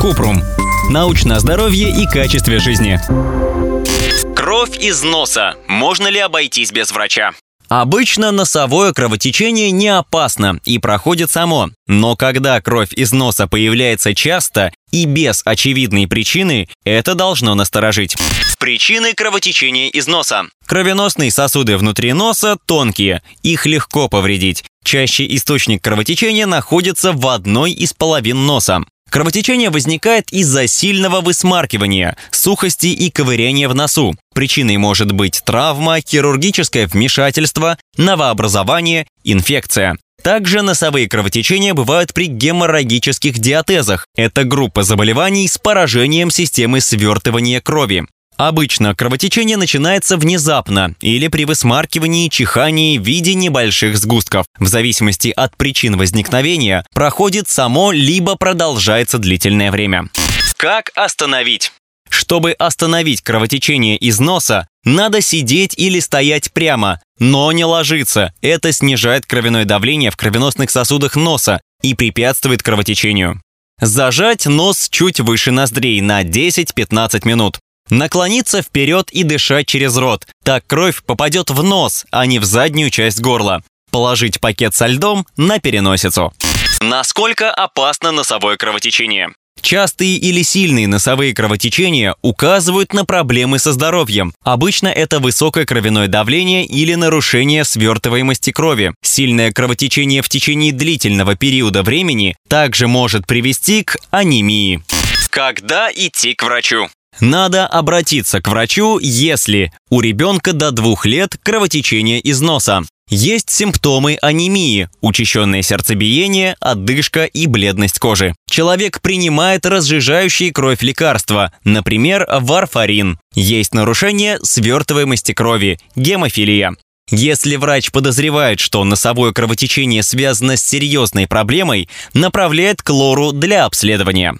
Купрум. Научное здоровье и качестве жизни. Кровь из носа. Можно ли обойтись без врача? Обычно носовое кровотечение не опасно и проходит само. Но когда кровь из носа появляется часто и без очевидной причины, это должно насторожить. Причины кровотечения из носа. Кровеносные сосуды внутри носа тонкие, их легко повредить. Чаще источник кровотечения находится в одной из половин носа. Кровотечение возникает из-за сильного высмаркивания, сухости и ковыряния в носу. Причиной может быть травма, хирургическое вмешательство, новообразование, инфекция. Также носовые кровотечения бывают при геморрагических диатезах. Это группа заболеваний с поражением системы свертывания крови. Обычно кровотечение начинается внезапно или при высмаркивании, чихании в виде небольших сгустков. В зависимости от причин возникновения проходит само либо продолжается длительное время. Как остановить? Чтобы остановить кровотечение из носа, надо сидеть или стоять прямо, но не ложиться. Это снижает кровяное давление в кровеносных сосудах носа и препятствует кровотечению. Зажать нос чуть выше ноздрей на 10-15 минут. Наклониться вперед и дышать через рот. Так кровь попадет в нос, а не в заднюю часть горла. Положить пакет со льдом на переносицу. Насколько опасно носовое кровотечение? Частые или сильные носовые кровотечения указывают на проблемы со здоровьем. Обычно это высокое кровяное давление или нарушение свертываемости крови. Сильное кровотечение в течение длительного периода времени также может привести к анемии. Когда идти к врачу? Надо обратиться к врачу, если у ребенка до двух лет кровотечение из носа. Есть симптомы анемии, учащенное сердцебиение, отдышка и бледность кожи. Человек принимает разжижающие кровь лекарства, например, варфарин. Есть нарушение свертываемости крови, гемофилия. Если врач подозревает, что носовое кровотечение связано с серьезной проблемой, направляет к лору для обследования.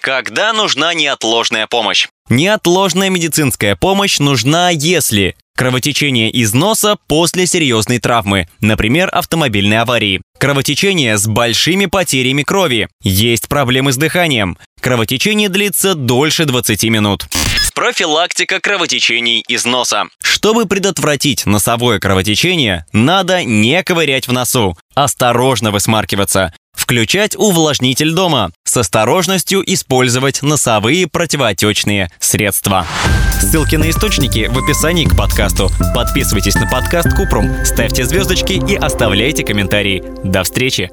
Когда нужна неотложная помощь? Неотложная медицинская помощь нужна, если кровотечение из носа после серьезной травмы, например, автомобильной аварии, кровотечение с большими потерями крови, есть проблемы с дыханием, кровотечение длится дольше 20 минут. Профилактика кровотечений из носа. Чтобы предотвратить носовое кровотечение, надо не ковырять в носу, осторожно высмаркиваться, Включать увлажнитель дома. С осторожностью использовать носовые противоотечные средства. Ссылки на источники в описании к подкасту. Подписывайтесь на подкаст Купрум, ставьте звездочки и оставляйте комментарии. До встречи!